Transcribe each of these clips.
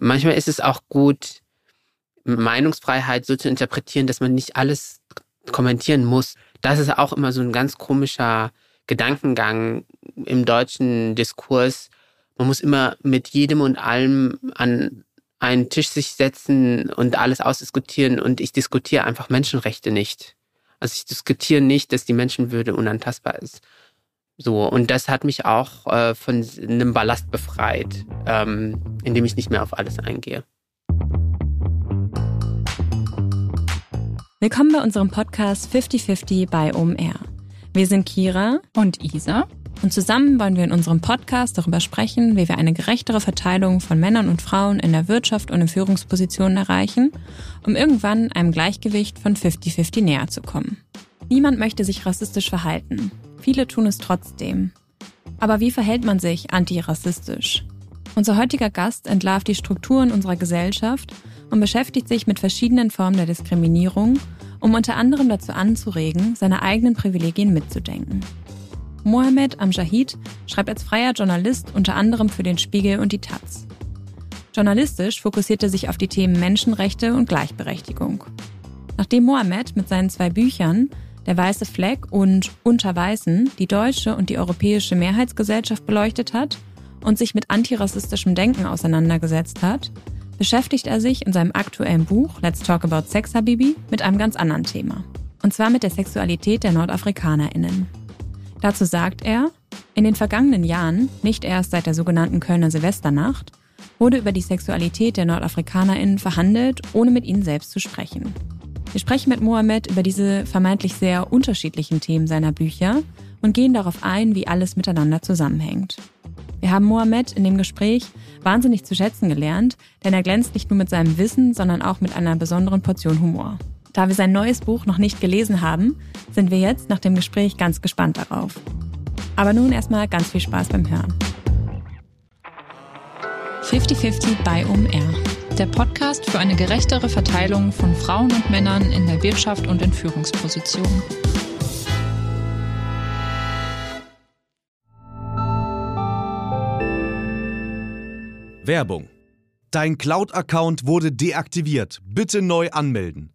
manchmal ist es auch gut, Meinungsfreiheit so zu interpretieren, dass man nicht alles kommentieren muss. Das ist auch immer so ein ganz komischer Gedankengang im deutschen Diskurs. Man muss immer mit jedem und allem an einen Tisch sich setzen und alles ausdiskutieren und ich diskutiere einfach Menschenrechte nicht. Also ich diskutiere nicht, dass die Menschenwürde unantastbar ist. So, und das hat mich auch äh, von einem Ballast befreit, ähm, indem ich nicht mehr auf alles eingehe. Willkommen bei unserem Podcast 50-50 bei OMR. Wir sind Kira und Isa und zusammen wollen wir in unserem Podcast darüber sprechen, wie wir eine gerechtere Verteilung von Männern und Frauen in der Wirtschaft und in Führungspositionen erreichen, um irgendwann einem Gleichgewicht von 50-50 näher zu kommen. Niemand möchte sich rassistisch verhalten. Viele tun es trotzdem. Aber wie verhält man sich antirassistisch? Unser heutiger Gast entlarvt die Strukturen unserer Gesellschaft und beschäftigt sich mit verschiedenen Formen der Diskriminierung, um unter anderem dazu anzuregen, seine eigenen Privilegien mitzudenken. Mohamed Amjahid schreibt als freier Journalist unter anderem für den Spiegel und die Taz. Journalistisch fokussiert er sich auf die Themen Menschenrechte und Gleichberechtigung. Nachdem Mohamed mit seinen zwei Büchern Der weiße Fleck und Unter Weißen die deutsche und die europäische Mehrheitsgesellschaft beleuchtet hat und sich mit antirassistischem Denken auseinandergesetzt hat, beschäftigt er sich in seinem aktuellen Buch Let's Talk About Sex Habibi mit einem ganz anderen Thema. Und zwar mit der Sexualität der NordafrikanerInnen. Dazu sagt er, in den vergangenen Jahren, nicht erst seit der sogenannten Kölner Silvesternacht, wurde über die Sexualität der NordafrikanerInnen verhandelt, ohne mit ihnen selbst zu sprechen. Wir sprechen mit Mohammed über diese vermeintlich sehr unterschiedlichen Themen seiner Bücher und gehen darauf ein, wie alles miteinander zusammenhängt. Wir haben Mohammed in dem Gespräch wahnsinnig zu schätzen gelernt, denn er glänzt nicht nur mit seinem Wissen, sondern auch mit einer besonderen Portion Humor. Da wir sein neues Buch noch nicht gelesen haben, sind wir jetzt nach dem Gespräch ganz gespannt darauf. Aber nun erstmal ganz viel Spaß beim Hören. 50-50 bei OMR. Der Podcast für eine gerechtere Verteilung von Frauen und Männern in der Wirtschaft und in Führungspositionen. Werbung. Dein Cloud-Account wurde deaktiviert. Bitte neu anmelden.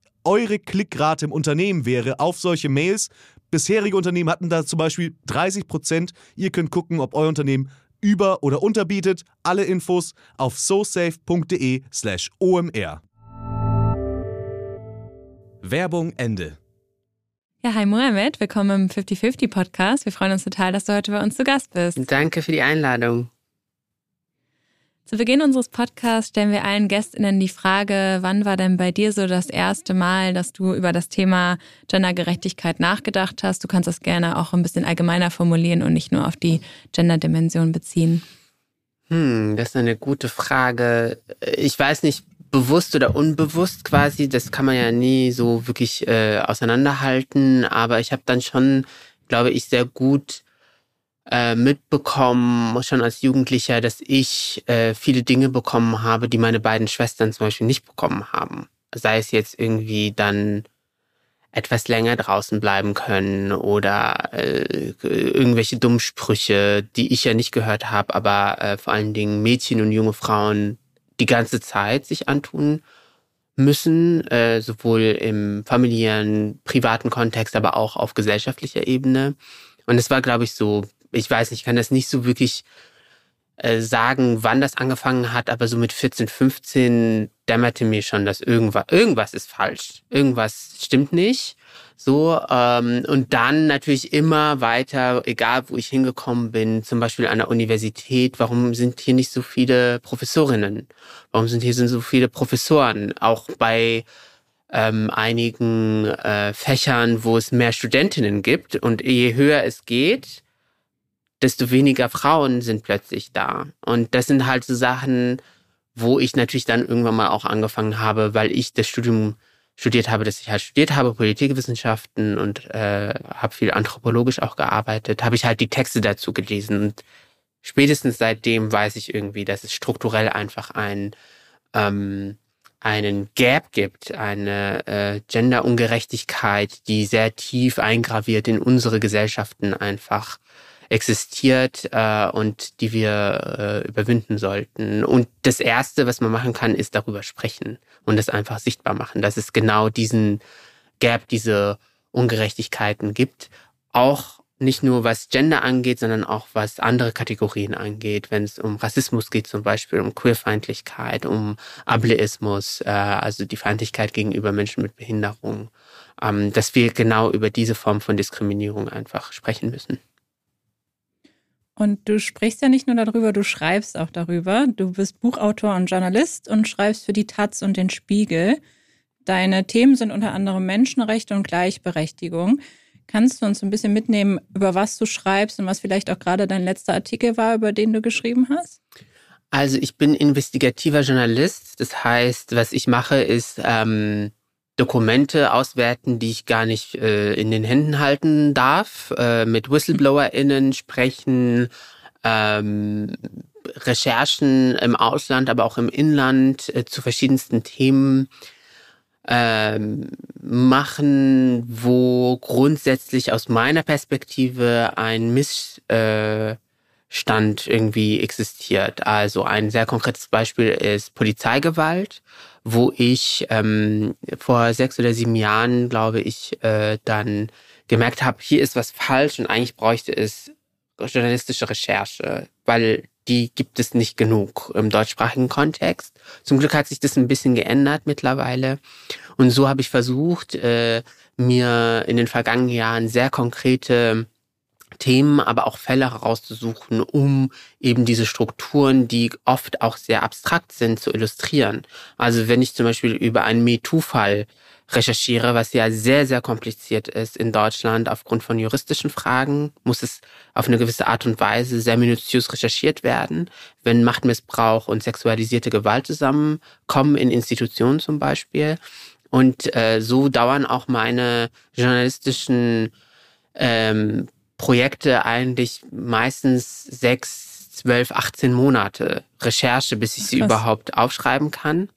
eure Klickrate im Unternehmen wäre auf solche Mails. Bisherige Unternehmen hatten da zum Beispiel 30 Prozent. Ihr könnt gucken, ob euer Unternehmen über- oder unterbietet. Alle Infos auf sosafe.de/slash omr. Werbung Ende. Ja, hi Mohamed, willkommen im 50-50 Podcast. Wir freuen uns total, dass du heute bei uns zu Gast bist. Danke für die Einladung. Zu Beginn unseres Podcasts stellen wir allen GästInnen die Frage, wann war denn bei dir so das erste Mal, dass du über das Thema Gendergerechtigkeit nachgedacht hast? Du kannst das gerne auch ein bisschen allgemeiner formulieren und nicht nur auf die Genderdimension beziehen. Hm, das ist eine gute Frage. Ich weiß nicht, bewusst oder unbewusst quasi, das kann man ja nie so wirklich äh, auseinanderhalten, aber ich habe dann schon, glaube ich, sehr gut äh, mitbekommen, schon als Jugendlicher, dass ich äh, viele Dinge bekommen habe, die meine beiden Schwestern zum Beispiel nicht bekommen haben. Sei es jetzt irgendwie dann etwas länger draußen bleiben können oder äh, irgendwelche Dummsprüche, die ich ja nicht gehört habe, aber äh, vor allen Dingen Mädchen und junge Frauen die ganze Zeit sich antun müssen, äh, sowohl im familiären, privaten Kontext, aber auch auf gesellschaftlicher Ebene. Und es war, glaube ich, so ich weiß nicht, ich kann das nicht so wirklich äh, sagen, wann das angefangen hat, aber so mit 14, 15 dämmerte mir schon, dass irgendwas, irgendwas ist falsch. Irgendwas stimmt nicht. So, ähm, und dann natürlich immer weiter, egal wo ich hingekommen bin, zum Beispiel an der Universität, warum sind hier nicht so viele Professorinnen? Warum sind hier so viele Professoren? Auch bei ähm, einigen äh, Fächern, wo es mehr Studentinnen gibt und je höher es geht, desto weniger Frauen sind plötzlich da. Und das sind halt so Sachen, wo ich natürlich dann irgendwann mal auch angefangen habe, weil ich das Studium studiert habe, dass ich halt studiert habe, Politikwissenschaften und äh, habe viel anthropologisch auch gearbeitet, habe ich halt die Texte dazu gelesen. Und spätestens seitdem weiß ich irgendwie, dass es strukturell einfach ein, ähm, einen Gap gibt, eine äh, Genderungerechtigkeit, die sehr tief eingraviert in unsere Gesellschaften einfach existiert äh, und die wir äh, überwinden sollten. Und das Erste, was man machen kann, ist darüber sprechen und es einfach sichtbar machen, dass es genau diesen Gap, diese Ungerechtigkeiten gibt. Auch nicht nur was Gender angeht, sondern auch was andere Kategorien angeht, wenn es um Rassismus geht, zum Beispiel um Queerfeindlichkeit, um Ableismus, äh, also die Feindlichkeit gegenüber Menschen mit Behinderung, ähm, dass wir genau über diese Form von Diskriminierung einfach sprechen müssen. Und du sprichst ja nicht nur darüber, du schreibst auch darüber. Du bist Buchautor und Journalist und schreibst für die Taz und den Spiegel. Deine Themen sind unter anderem Menschenrechte und Gleichberechtigung. Kannst du uns ein bisschen mitnehmen, über was du schreibst und was vielleicht auch gerade dein letzter Artikel war, über den du geschrieben hast? Also ich bin investigativer Journalist. Das heißt, was ich mache, ist ähm, Dokumente auswerten, die ich gar nicht äh, in den Händen halten darf, äh, mit WhistleblowerInnen sprechen, ähm, Recherchen im Ausland, aber auch im Inland äh, zu verschiedensten Themen ähm, machen, wo grundsätzlich aus meiner Perspektive ein Missstand irgendwie existiert. Also ein sehr konkretes Beispiel ist Polizeigewalt wo ich ähm, vor sechs oder sieben Jahren, glaube ich, äh, dann gemerkt habe, hier ist was falsch und eigentlich bräuchte es journalistische Recherche, weil die gibt es nicht genug im deutschsprachigen Kontext. Zum Glück hat sich das ein bisschen geändert mittlerweile. Und so habe ich versucht, äh, mir in den vergangenen Jahren sehr konkrete Themen, aber auch Fälle herauszusuchen, um eben diese Strukturen, die oft auch sehr abstrakt sind, zu illustrieren. Also wenn ich zum Beispiel über einen MeToo-Fall recherchiere, was ja sehr, sehr kompliziert ist in Deutschland aufgrund von juristischen Fragen, muss es auf eine gewisse Art und Weise sehr minutiös recherchiert werden. Wenn Machtmissbrauch und sexualisierte Gewalt zusammenkommen, in Institutionen zum Beispiel. Und äh, so dauern auch meine journalistischen ähm, Projekte eigentlich meistens sechs, zwölf, 18 Monate Recherche, bis ich sie Krass. überhaupt aufschreiben kann.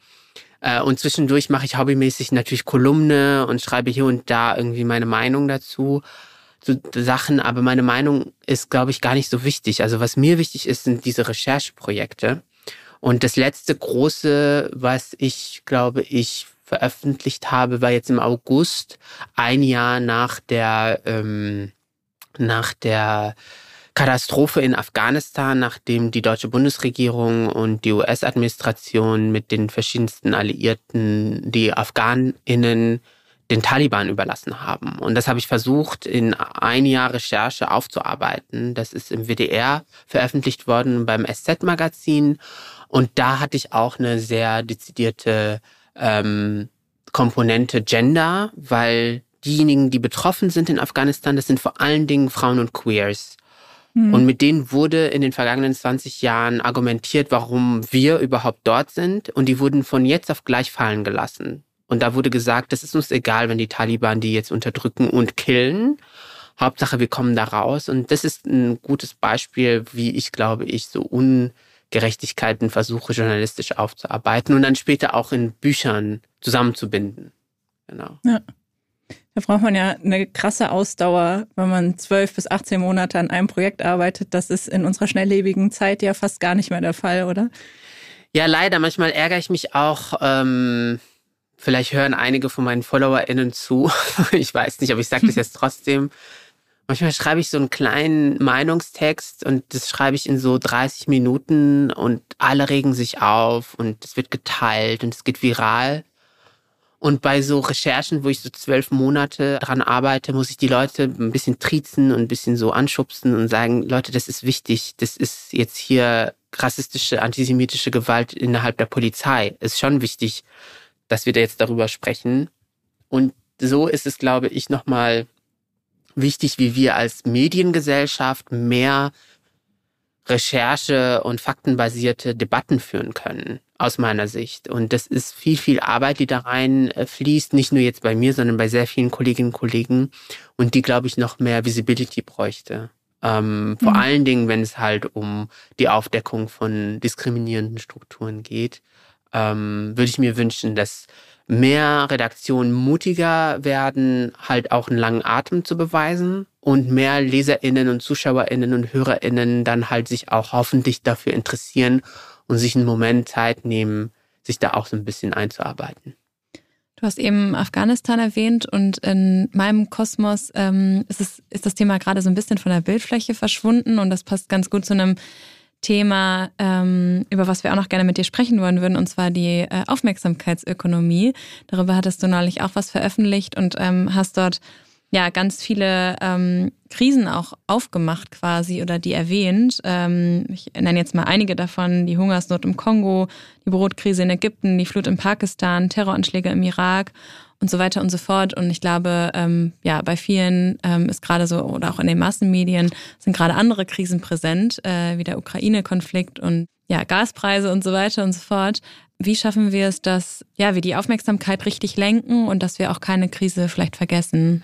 Äh, und zwischendurch mache ich hobbymäßig natürlich Kolumne und schreibe hier und da irgendwie meine Meinung dazu zu Sachen, aber meine Meinung ist, glaube ich, gar nicht so wichtig. Also was mir wichtig ist, sind diese Rechercheprojekte. Und das letzte große, was ich, glaube ich, veröffentlicht habe, war jetzt im August, ein Jahr nach der ähm, nach der Katastrophe in Afghanistan, nachdem die deutsche Bundesregierung und die US-Administration mit den verschiedensten Alliierten die Afghaninnen den Taliban überlassen haben. Und das habe ich versucht, in ein Jahr Recherche aufzuarbeiten. Das ist im WDR veröffentlicht worden beim SZ-Magazin. Und da hatte ich auch eine sehr dezidierte ähm, Komponente Gender, weil diejenigen, die betroffen sind in Afghanistan, das sind vor allen Dingen Frauen und Queers. Mhm. Und mit denen wurde in den vergangenen 20 Jahren argumentiert, warum wir überhaupt dort sind. Und die wurden von jetzt auf gleich fallen gelassen. Und da wurde gesagt, das ist uns egal, wenn die Taliban die jetzt unterdrücken und killen. Hauptsache, wir kommen da raus. Und das ist ein gutes Beispiel, wie ich glaube, ich so Ungerechtigkeiten versuche journalistisch aufzuarbeiten und dann später auch in Büchern zusammenzubinden. Genau. Ja. Da braucht man ja eine krasse Ausdauer, wenn man zwölf bis 18 Monate an einem Projekt arbeitet. Das ist in unserer schnelllebigen Zeit ja fast gar nicht mehr der Fall, oder? Ja, leider. Manchmal ärgere ich mich auch. Ähm, vielleicht hören einige von meinen FollowerInnen zu. ich weiß nicht, aber ich sage das jetzt trotzdem. Manchmal schreibe ich so einen kleinen Meinungstext und das schreibe ich in so 30 Minuten und alle regen sich auf und es wird geteilt und es geht viral. Und bei so Recherchen, wo ich so zwölf Monate dran arbeite, muss ich die Leute ein bisschen triezen und ein bisschen so anschubsen und sagen, Leute, das ist wichtig. Das ist jetzt hier rassistische, antisemitische Gewalt innerhalb der Polizei. Ist schon wichtig, dass wir da jetzt darüber sprechen. Und so ist es, glaube ich, nochmal wichtig, wie wir als Mediengesellschaft mehr Recherche und faktenbasierte Debatten führen können, aus meiner Sicht. Und das ist viel, viel Arbeit, die da rein äh, fließt, nicht nur jetzt bei mir, sondern bei sehr vielen Kolleginnen und Kollegen und die, glaube ich, noch mehr Visibility bräuchte. Ähm, vor mhm. allen Dingen, wenn es halt um die Aufdeckung von diskriminierenden Strukturen geht, ähm, würde ich mir wünschen, dass mehr Redaktionen mutiger werden, halt auch einen langen Atem zu beweisen und mehr LeserInnen und ZuschauerInnen und HörerInnen dann halt sich auch hoffentlich dafür interessieren und sich einen Moment Zeit nehmen, sich da auch so ein bisschen einzuarbeiten. Du hast eben Afghanistan erwähnt und in meinem Kosmos ähm, ist, es, ist das Thema gerade so ein bisschen von der Bildfläche verschwunden und das passt ganz gut zu einem Thema, ähm, über was wir auch noch gerne mit dir sprechen wollen würden, und zwar die äh, Aufmerksamkeitsökonomie. Darüber hattest du neulich auch was veröffentlicht und ähm, hast dort ja ganz viele ähm, Krisen auch aufgemacht quasi oder die erwähnt. Ähm, ich nenne jetzt mal einige davon: die Hungersnot im Kongo, die Brotkrise in Ägypten, die Flut in Pakistan, Terroranschläge im Irak und so weiter und so fort. Und ich glaube, ähm, ja, bei vielen ähm, ist gerade so, oder auch in den Massenmedien sind gerade andere Krisen präsent, äh, wie der Ukraine-Konflikt und ja, Gaspreise und so weiter und so fort. Wie schaffen wir es, dass ja, wir die Aufmerksamkeit richtig lenken und dass wir auch keine Krise vielleicht vergessen?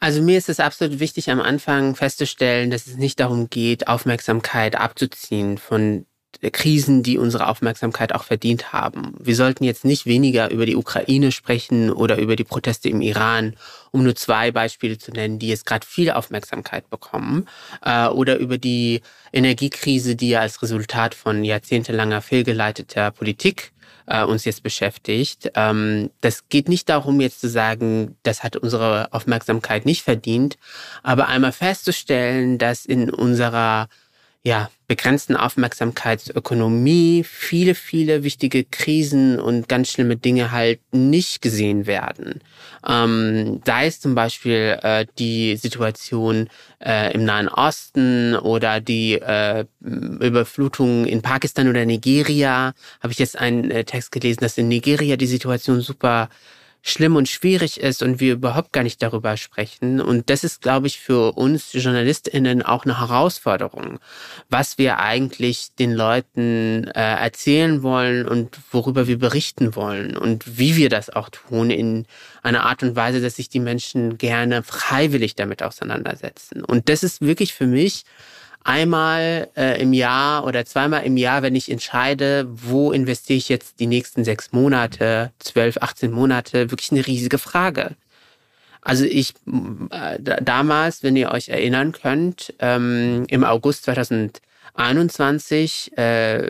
Also mir ist es absolut wichtig, am Anfang festzustellen, dass es nicht darum geht, Aufmerksamkeit abzuziehen von Krisen, die unsere Aufmerksamkeit auch verdient haben. Wir sollten jetzt nicht weniger über die Ukraine sprechen oder über die Proteste im Iran, um nur zwei Beispiele zu nennen, die jetzt gerade viel Aufmerksamkeit bekommen, äh, oder über die Energiekrise, die ja als Resultat von jahrzehntelanger fehlgeleiteter Politik äh, uns jetzt beschäftigt. Ähm, das geht nicht darum, jetzt zu sagen, das hat unsere Aufmerksamkeit nicht verdient, aber einmal festzustellen, dass in unserer ja, begrenzten Aufmerksamkeitsökonomie viele, viele wichtige Krisen und ganz schlimme Dinge halt nicht gesehen werden. Ähm, sei es zum Beispiel äh, die Situation äh, im Nahen Osten oder die äh, Überflutung in Pakistan oder Nigeria. Habe ich jetzt einen äh, Text gelesen, dass in Nigeria die Situation super schlimm und schwierig ist und wir überhaupt gar nicht darüber sprechen. Und das ist, glaube ich, für uns JournalistInnen auch eine Herausforderung, was wir eigentlich den Leuten äh, erzählen wollen und worüber wir berichten wollen und wie wir das auch tun in einer Art und Weise, dass sich die Menschen gerne freiwillig damit auseinandersetzen. Und das ist wirklich für mich einmal äh, im Jahr oder zweimal im Jahr, wenn ich entscheide, wo investiere ich jetzt die nächsten sechs Monate, zwölf, 18 Monate, wirklich eine riesige Frage. Also ich äh, damals, wenn ihr euch erinnern könnt, ähm, im August 2021 äh,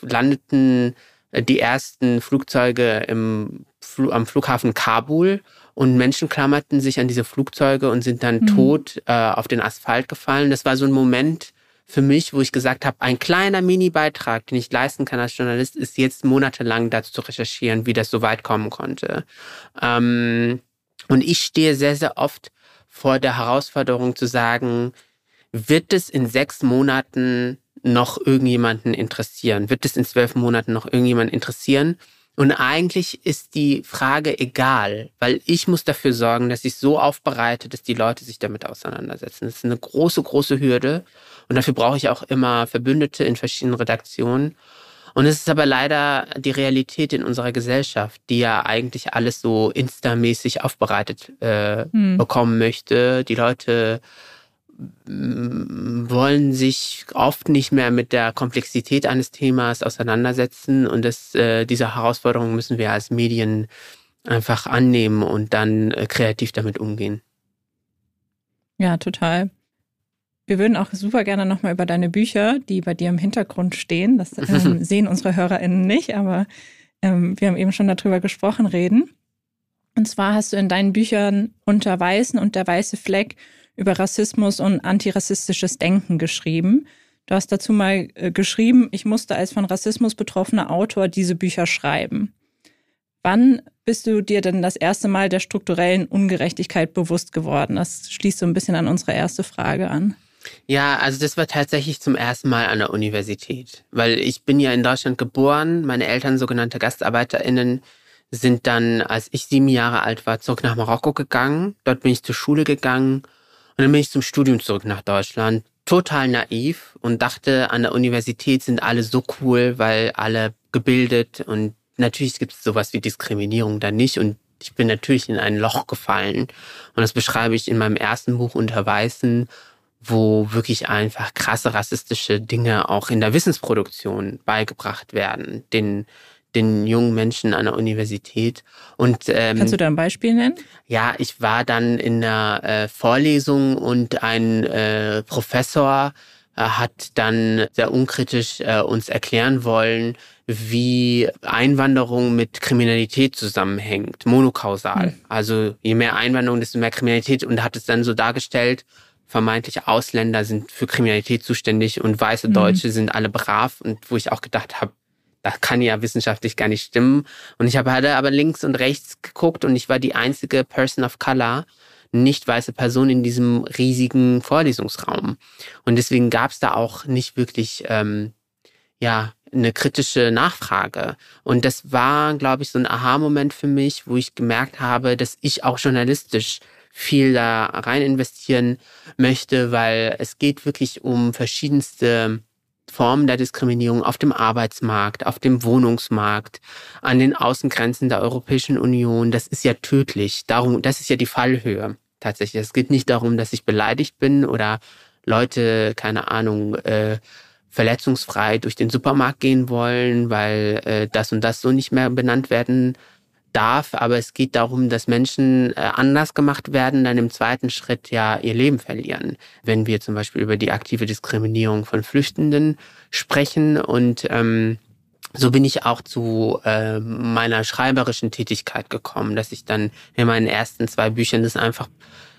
landeten die ersten Flugzeuge im, am Flughafen Kabul und Menschen klammerten sich an diese Flugzeuge und sind dann mhm. tot äh, auf den Asphalt gefallen. Das war so ein Moment für mich, wo ich gesagt habe, ein kleiner Mini-Beitrag, den ich leisten kann als Journalist, ist jetzt monatelang dazu zu recherchieren, wie das so weit kommen konnte. Ähm, und ich stehe sehr, sehr oft vor der Herausforderung zu sagen, wird es in sechs Monaten noch irgendjemanden interessieren? Wird es in zwölf Monaten noch irgendjemanden interessieren? Und eigentlich ist die Frage egal, weil ich muss dafür sorgen, dass ich so aufbereite, dass die Leute sich damit auseinandersetzen. Das ist eine große, große Hürde. Und dafür brauche ich auch immer Verbündete in verschiedenen Redaktionen. Und es ist aber leider die Realität in unserer Gesellschaft, die ja eigentlich alles so instamäßig aufbereitet äh, hm. bekommen möchte. Die Leute wollen sich oft nicht mehr mit der Komplexität eines Themas auseinandersetzen und das, äh, diese Herausforderung müssen wir als Medien einfach annehmen und dann äh, kreativ damit umgehen. Ja, total. Wir würden auch super gerne nochmal über deine Bücher, die bei dir im Hintergrund stehen, das ähm, sehen unsere HörerInnen nicht, aber ähm, wir haben eben schon darüber gesprochen, reden. Und zwar hast du in deinen Büchern unter Weißen und der weiße Fleck über Rassismus und antirassistisches Denken geschrieben. Du hast dazu mal äh, geschrieben, ich musste als von Rassismus betroffener Autor diese Bücher schreiben. Wann bist du dir denn das erste Mal der strukturellen Ungerechtigkeit bewusst geworden? Das schließt so ein bisschen an unsere erste Frage an. Ja, also das war tatsächlich zum ersten Mal an der Universität, weil ich bin ja in Deutschland geboren, meine Eltern sogenannte GastarbeiterInnen sind dann, als ich sieben Jahre alt war, zurück nach Marokko gegangen. Dort bin ich zur Schule gegangen und dann bin ich zum Studium zurück nach Deutschland. Total naiv und dachte, an der Universität sind alle so cool, weil alle gebildet und natürlich gibt es sowas wie Diskriminierung da nicht und ich bin natürlich in ein Loch gefallen. Und das beschreibe ich in meinem ersten Buch unter Weißen, wo wirklich einfach krasse rassistische Dinge auch in der Wissensproduktion beigebracht werden. Den den jungen Menschen an der Universität. Und ähm, kannst du da ein Beispiel nennen? Ja, ich war dann in einer äh, Vorlesung und ein äh, Professor äh, hat dann sehr unkritisch äh, uns erklären wollen, wie Einwanderung mit Kriminalität zusammenhängt, monokausal. Hm. Also je mehr Einwanderung, desto mehr Kriminalität und hat es dann so dargestellt, vermeintliche Ausländer sind für Kriminalität zuständig und weiße hm. Deutsche sind alle brav und wo ich auch gedacht habe, das kann ja wissenschaftlich gar nicht stimmen. Und ich habe hatte aber links und rechts geguckt und ich war die einzige Person of Color, nicht weiße Person in diesem riesigen Vorlesungsraum. Und deswegen gab es da auch nicht wirklich, ähm, ja, eine kritische Nachfrage. Und das war, glaube ich, so ein Aha-Moment für mich, wo ich gemerkt habe, dass ich auch journalistisch viel da rein investieren möchte, weil es geht wirklich um verschiedenste Formen der Diskriminierung auf dem Arbeitsmarkt, auf dem Wohnungsmarkt, an den Außengrenzen der Europäischen Union. Das ist ja tödlich. Darum, das ist ja die Fallhöhe tatsächlich. Es geht nicht darum, dass ich beleidigt bin oder Leute, keine Ahnung, äh, verletzungsfrei durch den Supermarkt gehen wollen, weil äh, das und das so nicht mehr benannt werden darf, aber es geht darum, dass Menschen äh, anders gemacht werden, dann im zweiten Schritt ja ihr Leben verlieren. Wenn wir zum Beispiel über die aktive Diskriminierung von Flüchtenden sprechen und ähm, so bin ich auch zu äh, meiner schreiberischen Tätigkeit gekommen, dass ich dann in meinen ersten zwei Büchern das einfach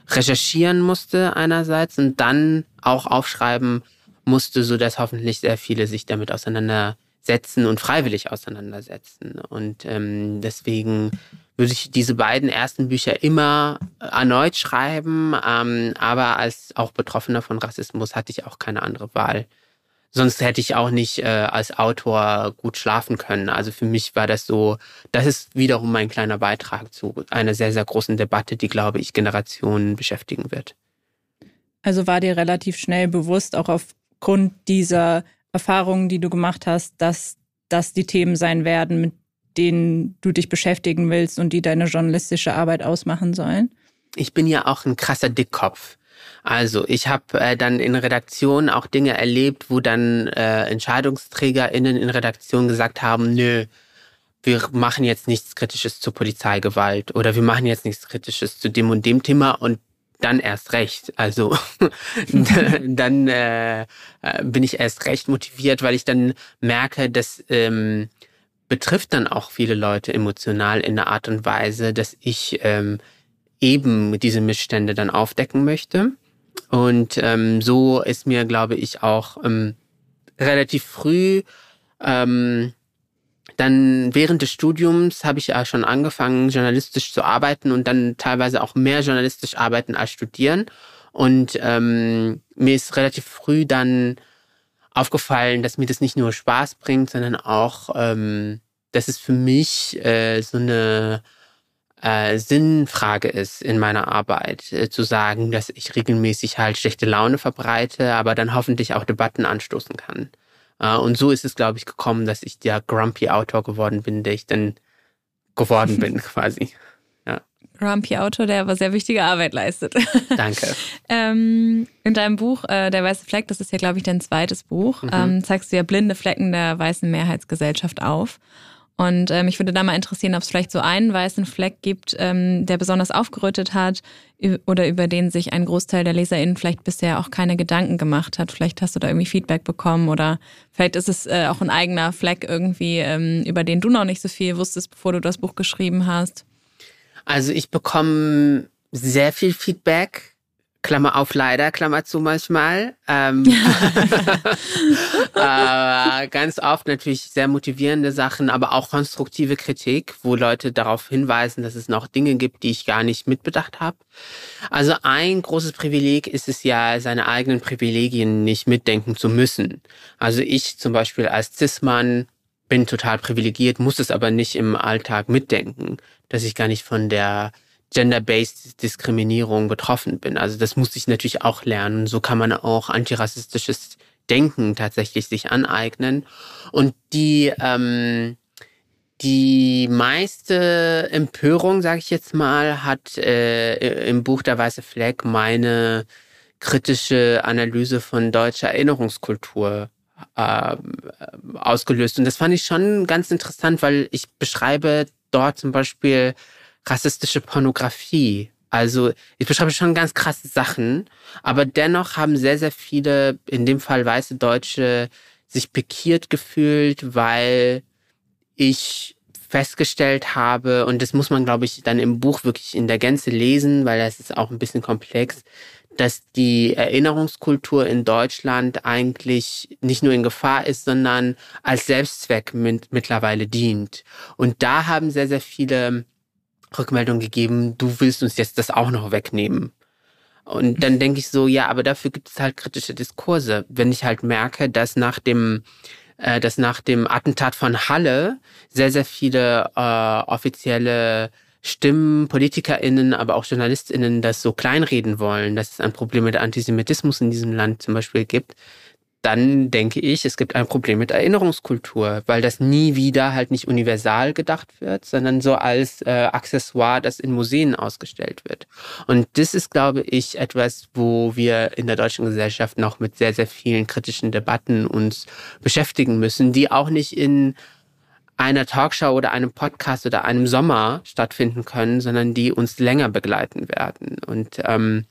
recherchieren musste einerseits und dann auch aufschreiben musste, so dass hoffentlich sehr viele sich damit auseinander setzen und freiwillig auseinandersetzen. Und ähm, deswegen würde ich diese beiden ersten Bücher immer erneut schreiben. Ähm, aber als auch Betroffener von Rassismus hatte ich auch keine andere Wahl. Sonst hätte ich auch nicht äh, als Autor gut schlafen können. Also für mich war das so, das ist wiederum mein kleiner Beitrag zu einer sehr, sehr großen Debatte, die, glaube ich, Generationen beschäftigen wird. Also war dir relativ schnell bewusst, auch aufgrund dieser Erfahrungen, die du gemacht hast, dass das die Themen sein werden, mit denen du dich beschäftigen willst und die deine journalistische Arbeit ausmachen sollen? Ich bin ja auch ein krasser Dickkopf. Also ich habe äh, dann in Redaktionen auch Dinge erlebt, wo dann äh, EntscheidungsträgerInnen in Redaktionen gesagt haben, nö, wir machen jetzt nichts Kritisches zur Polizeigewalt oder wir machen jetzt nichts Kritisches zu dem und dem Thema und dann erst recht. Also dann äh, bin ich erst recht motiviert, weil ich dann merke, dass ähm, betrifft dann auch viele Leute emotional in einer Art und Weise, dass ich ähm, eben diese Missstände dann aufdecken möchte. Und ähm, so ist mir, glaube ich, auch ähm, relativ früh ähm, dann während des Studiums habe ich ja schon angefangen, journalistisch zu arbeiten und dann teilweise auch mehr journalistisch arbeiten als studieren. Und ähm, mir ist relativ früh dann aufgefallen, dass mir das nicht nur Spaß bringt, sondern auch, ähm, dass es für mich äh, so eine äh, Sinnfrage ist in meiner Arbeit, äh, zu sagen, dass ich regelmäßig halt schlechte Laune verbreite, aber dann hoffentlich auch Debatten anstoßen kann. Äh, und so ist es, glaube ich, gekommen, dass ich der Grumpy Autor geworden bin, der ich dann geworden bin, quasi. Ja. Grumpy Autor, der aber sehr wichtige Arbeit leistet. Danke. ähm, in deinem Buch äh, Der weiße Fleck, das ist ja, glaube ich, dein zweites Buch, mhm. ähm, zeigst du ja blinde Flecken der weißen Mehrheitsgesellschaft auf. Und äh, mich würde da mal interessieren, ob es vielleicht so einen weißen Fleck gibt, ähm, der besonders aufgerüttet hat oder über den sich ein Großteil der LeserInnen vielleicht bisher auch keine Gedanken gemacht hat. Vielleicht hast du da irgendwie Feedback bekommen oder vielleicht ist es äh, auch ein eigener Fleck irgendwie, ähm, über den du noch nicht so viel wusstest, bevor du das Buch geschrieben hast. Also ich bekomme sehr viel Feedback Klammer auf leider, Klammer zu manchmal. Ähm, äh, ganz oft natürlich sehr motivierende Sachen, aber auch konstruktive Kritik, wo Leute darauf hinweisen, dass es noch Dinge gibt, die ich gar nicht mitbedacht habe. Also ein großes Privileg ist es ja, seine eigenen Privilegien nicht mitdenken zu müssen. Also ich zum Beispiel als Cis-Mann bin total privilegiert, muss es aber nicht im Alltag mitdenken, dass ich gar nicht von der gender-based Diskriminierung betroffen bin. Also das musste ich natürlich auch lernen. So kann man auch antirassistisches Denken tatsächlich sich aneignen. Und die, ähm, die meiste Empörung, sage ich jetzt mal, hat äh, im Buch Der Weiße Fleck meine kritische Analyse von deutscher Erinnerungskultur äh, ausgelöst. Und das fand ich schon ganz interessant, weil ich beschreibe dort zum Beispiel rassistische Pornografie. Also ich beschreibe schon ganz krasse Sachen, aber dennoch haben sehr, sehr viele, in dem Fall weiße Deutsche, sich pikiert gefühlt, weil ich festgestellt habe, und das muss man, glaube ich, dann im Buch wirklich in der Gänze lesen, weil das ist auch ein bisschen komplex, dass die Erinnerungskultur in Deutschland eigentlich nicht nur in Gefahr ist, sondern als Selbstzweck mittlerweile dient. Und da haben sehr, sehr viele Rückmeldung gegeben, du willst uns jetzt das auch noch wegnehmen. Und dann denke ich so, ja, aber dafür gibt es halt kritische Diskurse. Wenn ich halt merke, dass nach dem, äh, dass nach dem Attentat von Halle sehr, sehr viele äh, offizielle Stimmen, PolitikerInnen, aber auch JournalistInnen das so kleinreden wollen, dass es ein Problem mit Antisemitismus in diesem Land zum Beispiel gibt, dann denke ich, es gibt ein Problem mit Erinnerungskultur, weil das nie wieder halt nicht universal gedacht wird, sondern so als äh, Accessoire, das in Museen ausgestellt wird. Und das ist, glaube ich, etwas, wo wir in der deutschen Gesellschaft noch mit sehr, sehr vielen kritischen Debatten uns beschäftigen müssen, die auch nicht in einer Talkshow oder einem Podcast oder einem Sommer stattfinden können, sondern die uns länger begleiten werden. Und ähm,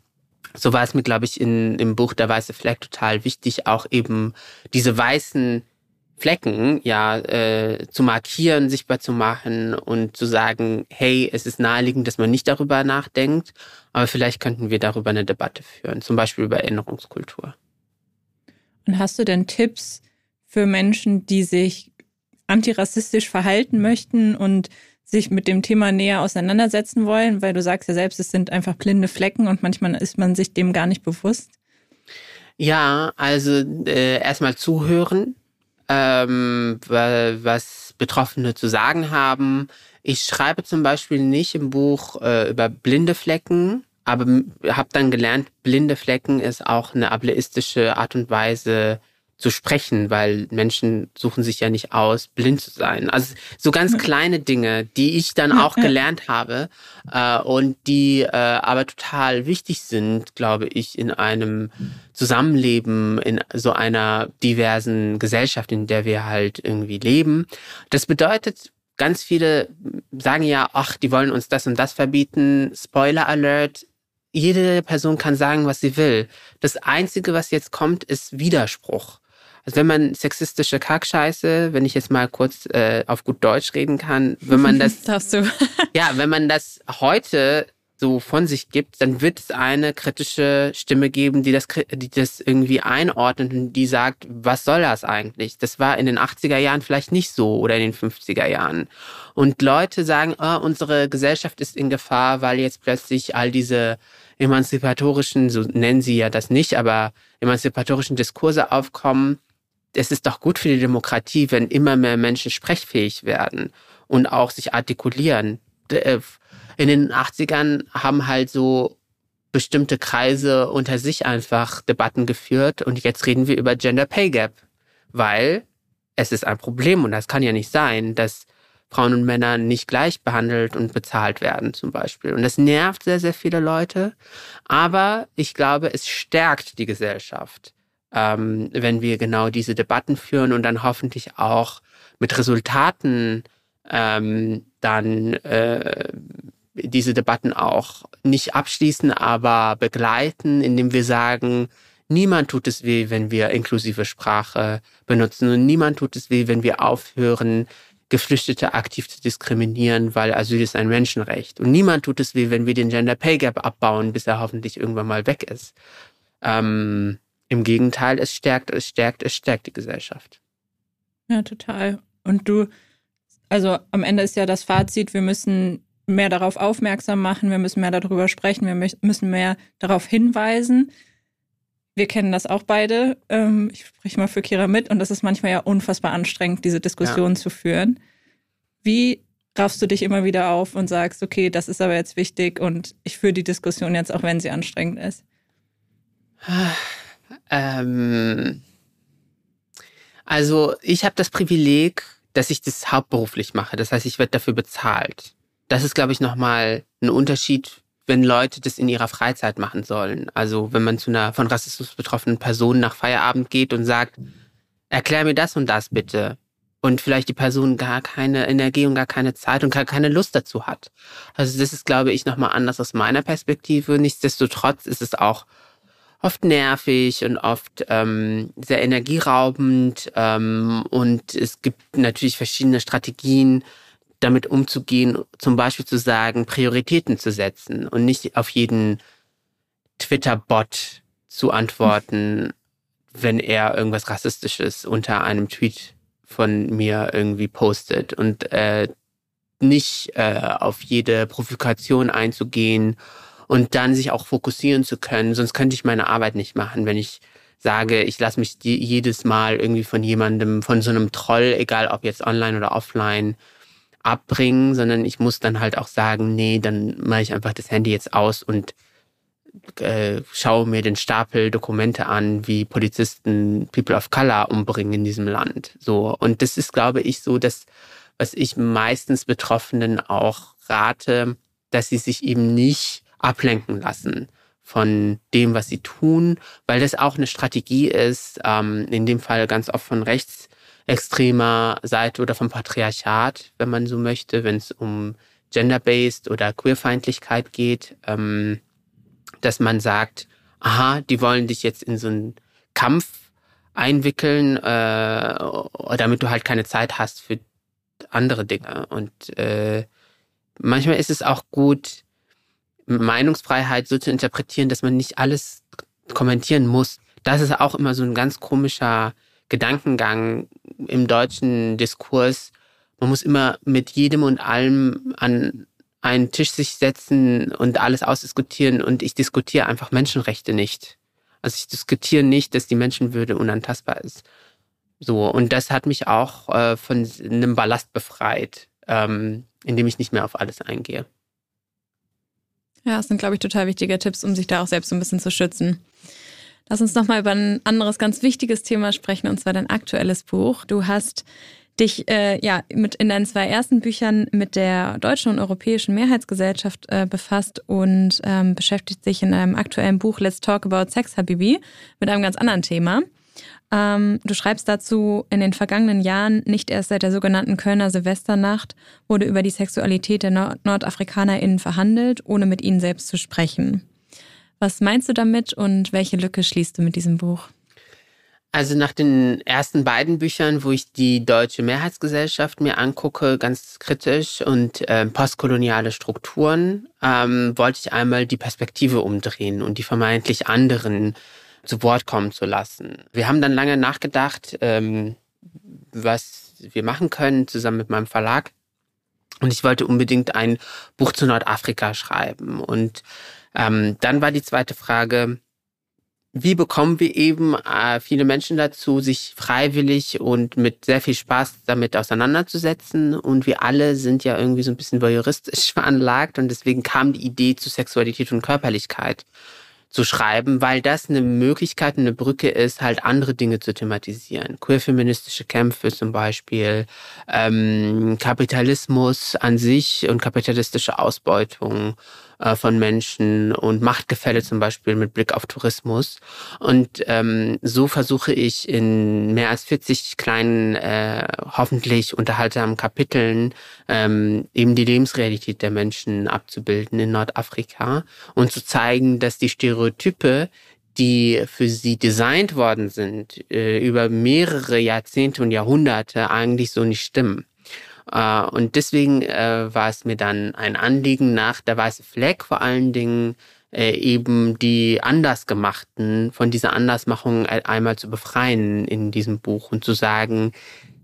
so war es mir, glaube ich, in, im Buch Der Weiße Fleck total wichtig, auch eben diese weißen Flecken ja äh, zu markieren, sichtbar zu machen und zu sagen, hey, es ist naheliegend, dass man nicht darüber nachdenkt, aber vielleicht könnten wir darüber eine Debatte führen, zum Beispiel über Erinnerungskultur. Und hast du denn Tipps für Menschen, die sich antirassistisch verhalten möchten und sich mit dem Thema näher auseinandersetzen wollen, weil du sagst ja selbst, es sind einfach blinde Flecken und manchmal ist man sich dem gar nicht bewusst. Ja, also äh, erstmal zuhören, ähm, was Betroffene zu sagen haben. Ich schreibe zum Beispiel nicht im Buch äh, über blinde Flecken, aber habe dann gelernt, blinde Flecken ist auch eine ableistische Art und Weise, zu sprechen, weil Menschen suchen sich ja nicht aus, blind zu sein. Also so ganz kleine Dinge, die ich dann auch gelernt habe äh, und die äh, aber total wichtig sind, glaube ich, in einem Zusammenleben, in so einer diversen Gesellschaft, in der wir halt irgendwie leben. Das bedeutet, ganz viele sagen ja, ach, die wollen uns das und das verbieten. Spoiler Alert, jede Person kann sagen, was sie will. Das Einzige, was jetzt kommt, ist Widerspruch. Also wenn man sexistische Kackscheiße, wenn ich jetzt mal kurz äh, auf gut Deutsch reden kann, wenn man das, du. ja, wenn man das heute so von sich gibt, dann wird es eine kritische Stimme geben, die das, die das irgendwie einordnet und die sagt, was soll das eigentlich? Das war in den 80er Jahren vielleicht nicht so oder in den 50er Jahren. Und Leute sagen, oh, unsere Gesellschaft ist in Gefahr, weil jetzt plötzlich all diese emanzipatorischen, so nennen sie ja das nicht, aber emanzipatorischen Diskurse aufkommen es ist doch gut für die Demokratie, wenn immer mehr Menschen sprechfähig werden und auch sich artikulieren. Äh, in den 80ern haben halt so bestimmte Kreise unter sich einfach Debatten geführt und jetzt reden wir über Gender Pay Gap, weil es ist ein Problem und das kann ja nicht sein, dass Frauen und Männer nicht gleich behandelt und bezahlt werden zum Beispiel. Und das nervt sehr, sehr viele Leute, aber ich glaube, es stärkt die Gesellschaft ähm, wenn wir genau diese Debatten führen und dann hoffentlich auch mit Resultaten ähm, dann äh, diese Debatten auch nicht abschließen, aber begleiten, indem wir sagen, niemand tut es weh, wenn wir inklusive Sprache benutzen und niemand tut es weh, wenn wir aufhören, Geflüchtete aktiv zu diskriminieren, weil Asyl ist ein Menschenrecht. Und niemand tut es wie, wenn wir den Gender Pay Gap abbauen, bis er hoffentlich irgendwann mal weg ist. Ähm, Im Gegenteil, es stärkt, es stärkt, es stärkt die Gesellschaft. Ja, total. Und du, also am Ende ist ja das Fazit, wir müssen mehr darauf aufmerksam machen, wir müssen mehr darüber sprechen, wir müssen mehr darauf hinweisen. Wir kennen das auch beide. Ähm, ich spreche mal für Kira mit und das ist manchmal ja unfassbar anstrengend, diese Diskussion ja. zu führen. Wie raffst du dich immer wieder auf und sagst, okay, das ist aber jetzt wichtig und ich führe die Diskussion jetzt, auch wenn sie anstrengend ist? Ähm, also ich habe das Privileg, dass ich das hauptberuflich mache. Das heißt, ich werde dafür bezahlt. Das ist, glaube ich, nochmal ein Unterschied, wenn Leute das in ihrer Freizeit machen sollen. Also wenn man zu einer von Rassismus betroffenen Person nach Feierabend geht und sagt, erklär mir das und das bitte. Und vielleicht die Person gar keine Energie und gar keine Zeit und gar keine Lust dazu hat. Also das ist, glaube ich, nochmal anders aus meiner Perspektive. Nichtsdestotrotz ist es auch oft nervig und oft ähm, sehr energieraubend. Ähm, und es gibt natürlich verschiedene Strategien, damit umzugehen, zum Beispiel zu sagen, Prioritäten zu setzen und nicht auf jeden Twitter-Bot zu antworten, wenn er irgendwas Rassistisches unter einem Tweet von mir irgendwie postet und äh, nicht äh, auf jede Provokation einzugehen und dann sich auch fokussieren zu können. Sonst könnte ich meine Arbeit nicht machen, wenn ich sage, ich lasse mich jedes Mal irgendwie von jemandem, von so einem Troll, egal ob jetzt online oder offline, abbringen, sondern ich muss dann halt auch sagen, nee, dann mache ich einfach das Handy jetzt aus und äh, schaue mir den Stapel Dokumente an, wie Polizisten People of Color umbringen in diesem Land. So und das ist, glaube ich, so, dass was ich meistens Betroffenen auch rate, dass sie sich eben nicht ablenken lassen von dem, was sie tun, weil das auch eine Strategie ist, ähm, in dem Fall ganz oft von rechtsextremer Seite oder vom Patriarchat, wenn man so möchte, wenn es um Gender-based oder Queerfeindlichkeit geht, ähm, dass man sagt, aha, die wollen dich jetzt in so einen Kampf einwickeln, äh, damit du halt keine Zeit hast für andere Dinge. Und äh, manchmal ist es auch gut, Meinungsfreiheit so zu interpretieren, dass man nicht alles kommentieren muss. Das ist auch immer so ein ganz komischer Gedankengang im deutschen Diskurs. Man muss immer mit jedem und allem an einen Tisch sich setzen und alles ausdiskutieren und ich diskutiere einfach Menschenrechte nicht. Also ich diskutiere nicht, dass die Menschenwürde unantastbar ist. So, und das hat mich auch äh, von einem Ballast befreit, ähm, indem ich nicht mehr auf alles eingehe. Ja, das sind, glaube ich, total wichtige Tipps, um sich da auch selbst so ein bisschen zu schützen. Lass uns nochmal über ein anderes ganz wichtiges Thema sprechen, und zwar dein aktuelles Buch. Du hast dich äh, ja mit in deinen zwei ersten Büchern mit der deutschen und europäischen Mehrheitsgesellschaft äh, befasst und ähm, beschäftigt sich in einem aktuellen Buch Let's Talk About Sex Habibi mit einem ganz anderen Thema. Ähm, du schreibst dazu, in den vergangenen Jahren, nicht erst seit der sogenannten Kölner Silvesternacht, wurde über die Sexualität der Nord NordafrikanerInnen verhandelt, ohne mit ihnen selbst zu sprechen. Was meinst du damit und welche Lücke schließt du mit diesem Buch? Also nach den ersten beiden Büchern, wo ich die deutsche Mehrheitsgesellschaft mir angucke, ganz kritisch und äh, postkoloniale Strukturen, ähm, wollte ich einmal die Perspektive umdrehen und die vermeintlich anderen zu Wort kommen zu lassen. Wir haben dann lange nachgedacht, ähm, was wir machen können, zusammen mit meinem Verlag. Und ich wollte unbedingt ein Buch zu Nordafrika schreiben. Und ähm, dann war die zweite Frage, wie bekommen wir eben äh, viele Menschen dazu, sich freiwillig und mit sehr viel Spaß damit auseinanderzusetzen? Und wir alle sind ja irgendwie so ein bisschen voyeuristisch veranlagt und deswegen kam die Idee zu Sexualität und Körperlichkeit zu schreiben, weil das eine Möglichkeit, eine Brücke ist, halt andere Dinge zu thematisieren. Queerfeministische Kämpfe zum Beispiel, ähm, Kapitalismus an sich und kapitalistische Ausbeutung äh, von Menschen und Machtgefälle zum Beispiel mit Blick auf Tourismus. Und ähm, so versuche ich in mehr als 40 kleinen, äh, hoffentlich unterhaltsamen Kapiteln ähm, eben die Lebensrealität der Menschen abzubilden in Nordafrika und zu zeigen, dass die Stereotype, die für sie designt worden sind, äh, über mehrere Jahrzehnte und Jahrhunderte eigentlich so nicht stimmen. Äh, und deswegen äh, war es mir dann ein Anliegen, nach der weiße Fleck vor allen Dingen äh, eben die Andersgemachten von dieser Andersmachung einmal zu befreien in diesem Buch und zu sagen,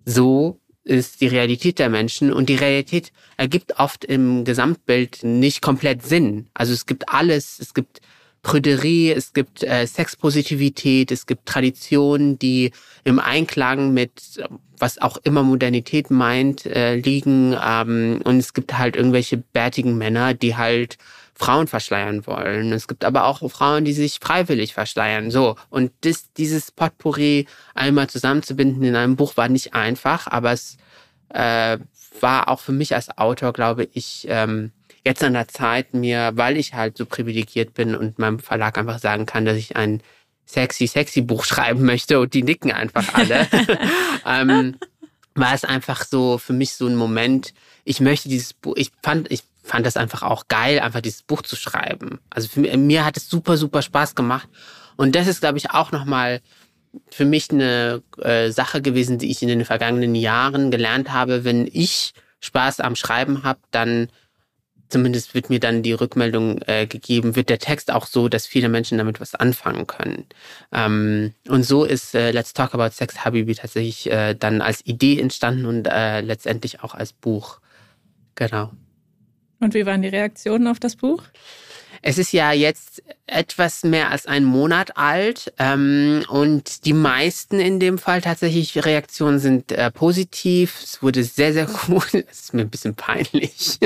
so ist die Realität der Menschen und die Realität ergibt oft im Gesamtbild nicht komplett Sinn. Also es gibt alles, es gibt Prüderie, es gibt äh, Sexpositivität, es gibt Traditionen, die im Einklang mit, was auch immer Modernität meint, äh, liegen. Ähm, und es gibt halt irgendwelche bärtigen Männer, die halt Frauen verschleiern wollen. Es gibt aber auch Frauen, die sich freiwillig verschleiern. So. Und das, dieses Potpourri einmal zusammenzubinden in einem Buch war nicht einfach, aber es äh, war auch für mich als Autor, glaube ich, ähm, jetzt an der Zeit, mir, weil ich halt so privilegiert bin und meinem Verlag einfach sagen kann, dass ich ein sexy, sexy Buch schreiben möchte und die nicken einfach alle, ähm, war es einfach so für mich so ein Moment, ich möchte dieses Buch, ich fand, ich fand das einfach auch geil, einfach dieses Buch zu schreiben. Also für mich, mir hat es super, super Spaß gemacht. Und das ist, glaube ich, auch nochmal für mich eine äh, Sache gewesen, die ich in den vergangenen Jahren gelernt habe. Wenn ich Spaß am Schreiben habe, dann zumindest wird mir dann die Rückmeldung äh, gegeben, wird der Text auch so, dass viele Menschen damit was anfangen können. Ähm, und so ist äh, Let's Talk About Sex Habibi tatsächlich äh, dann als Idee entstanden und äh, letztendlich auch als Buch. Genau. Und wie waren die Reaktionen auf das Buch? Es ist ja jetzt etwas mehr als ein Monat alt ähm, und die meisten in dem Fall tatsächlich Reaktionen sind äh, positiv. Es wurde sehr, sehr gut. Es ist mir ein bisschen peinlich.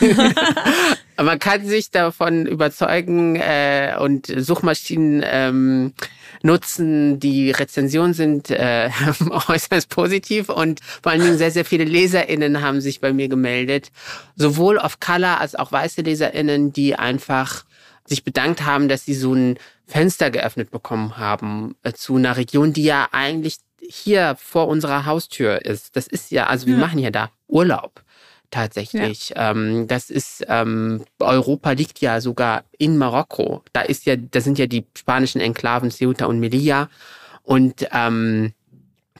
Man kann sich davon überzeugen äh, und Suchmaschinen ähm, nutzen. Die Rezensionen sind äh, äußerst positiv und vor allen Dingen sehr, sehr viele LeserInnen haben sich bei mir gemeldet. Sowohl auf Color als auch weiße LeserInnen, die einfach sich bedankt haben, dass sie so ein Fenster geöffnet bekommen haben äh, zu einer Region, die ja eigentlich hier vor unserer Haustür ist. Das ist ja, also wir ja. machen ja da Urlaub tatsächlich. Ja. Ähm, das ist, ähm, Europa liegt ja sogar in Marokko. Da ist ja, da sind ja die spanischen Enklaven Ceuta und Melilla. Und ähm,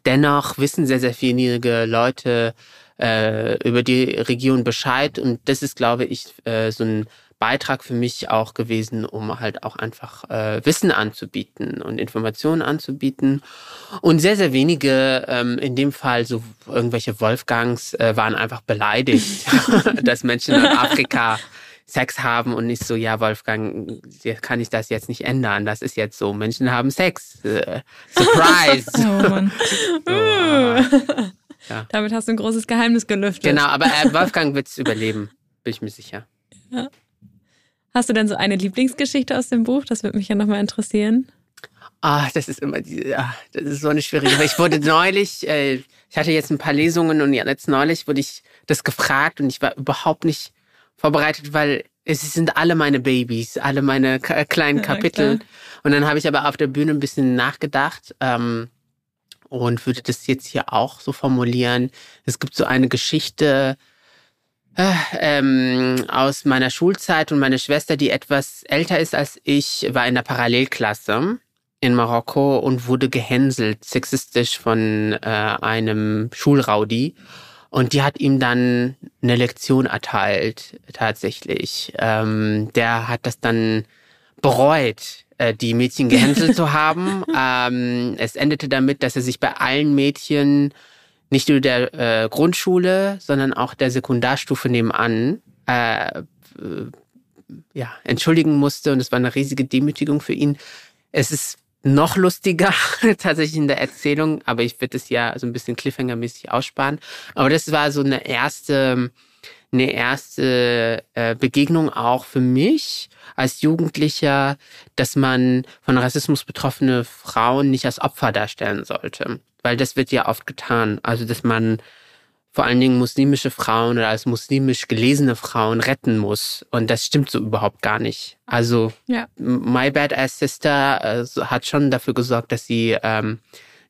dennoch wissen sehr, sehr viele Leute äh, über die Region Bescheid. Und das ist, glaube ich, äh, so ein Beitrag für mich auch gewesen, um halt auch einfach äh, Wissen anzubieten und Informationen anzubieten. Und sehr, sehr wenige, ähm, in dem Fall so irgendwelche Wolfgangs, äh, waren einfach beleidigt, dass Menschen in Afrika Sex haben und nicht so, ja, Wolfgang, kann ich das jetzt nicht ändern. Das ist jetzt so, Menschen haben Sex. Äh, surprise! Oh Mann. so, aber, ja. Damit hast du ein großes Geheimnis gelüftet. Genau, aber äh, Wolfgang wird es überleben, bin ich mir sicher. Ja. Hast du denn so eine Lieblingsgeschichte aus dem Buch? Das würde mich ja nochmal interessieren. Ah, das ist immer die, ja, das ist so eine schwierige. Ich wurde neulich, äh, ich hatte jetzt ein paar Lesungen und jetzt neulich wurde ich das gefragt und ich war überhaupt nicht vorbereitet, weil es sind alle meine Babys, alle meine kleinen Kapitel. Ja, und dann habe ich aber auf der Bühne ein bisschen nachgedacht ähm, und würde das jetzt hier auch so formulieren. Es gibt so eine Geschichte, ähm, aus meiner Schulzeit und meine Schwester, die etwas älter ist als ich, war in der Parallelklasse in Marokko und wurde gehänselt, sexistisch von äh, einem Schulraudi. Und die hat ihm dann eine Lektion erteilt, tatsächlich. Ähm, der hat das dann bereut, äh, die Mädchen gehänselt zu haben. Ähm, es endete damit, dass er sich bei allen Mädchen nicht nur der äh, Grundschule, sondern auch der Sekundarstufe nebenan äh, äh, ja, entschuldigen musste. Und es war eine riesige Demütigung für ihn. Es ist noch lustiger tatsächlich in der Erzählung, aber ich würde es ja so ein bisschen Cliffhanger-mäßig aussparen. Aber das war so eine erste, eine erste äh, Begegnung auch für mich als Jugendlicher, dass man von Rassismus betroffene Frauen nicht als Opfer darstellen sollte weil das wird ja oft getan. Also, dass man vor allen Dingen muslimische Frauen oder als muslimisch gelesene Frauen retten muss. Und das stimmt so überhaupt gar nicht. Also, ja. My Badass Sister äh, hat schon dafür gesorgt, dass sie, ähm,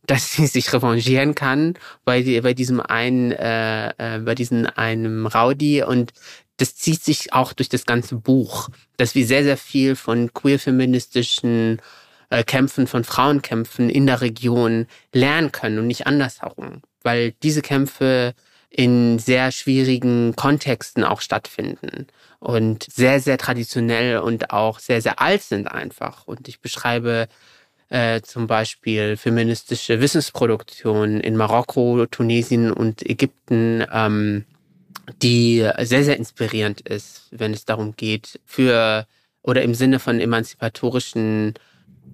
dass sie sich revanchieren kann bei, bei diesem einen, äh, äh, bei diesem einem Rowdy und das zieht sich auch durch das ganze Buch, dass wir sehr, sehr viel von queer-feministischen äh, Kämpfen von Frauenkämpfen in der Region lernen können und nicht andersherum. Weil diese Kämpfe in sehr schwierigen Kontexten auch stattfinden und sehr, sehr traditionell und auch sehr, sehr alt sind einfach. Und ich beschreibe äh, zum Beispiel feministische Wissensproduktion in Marokko, Tunesien und Ägypten, ähm, die sehr, sehr inspirierend ist, wenn es darum geht, für oder im Sinne von emanzipatorischen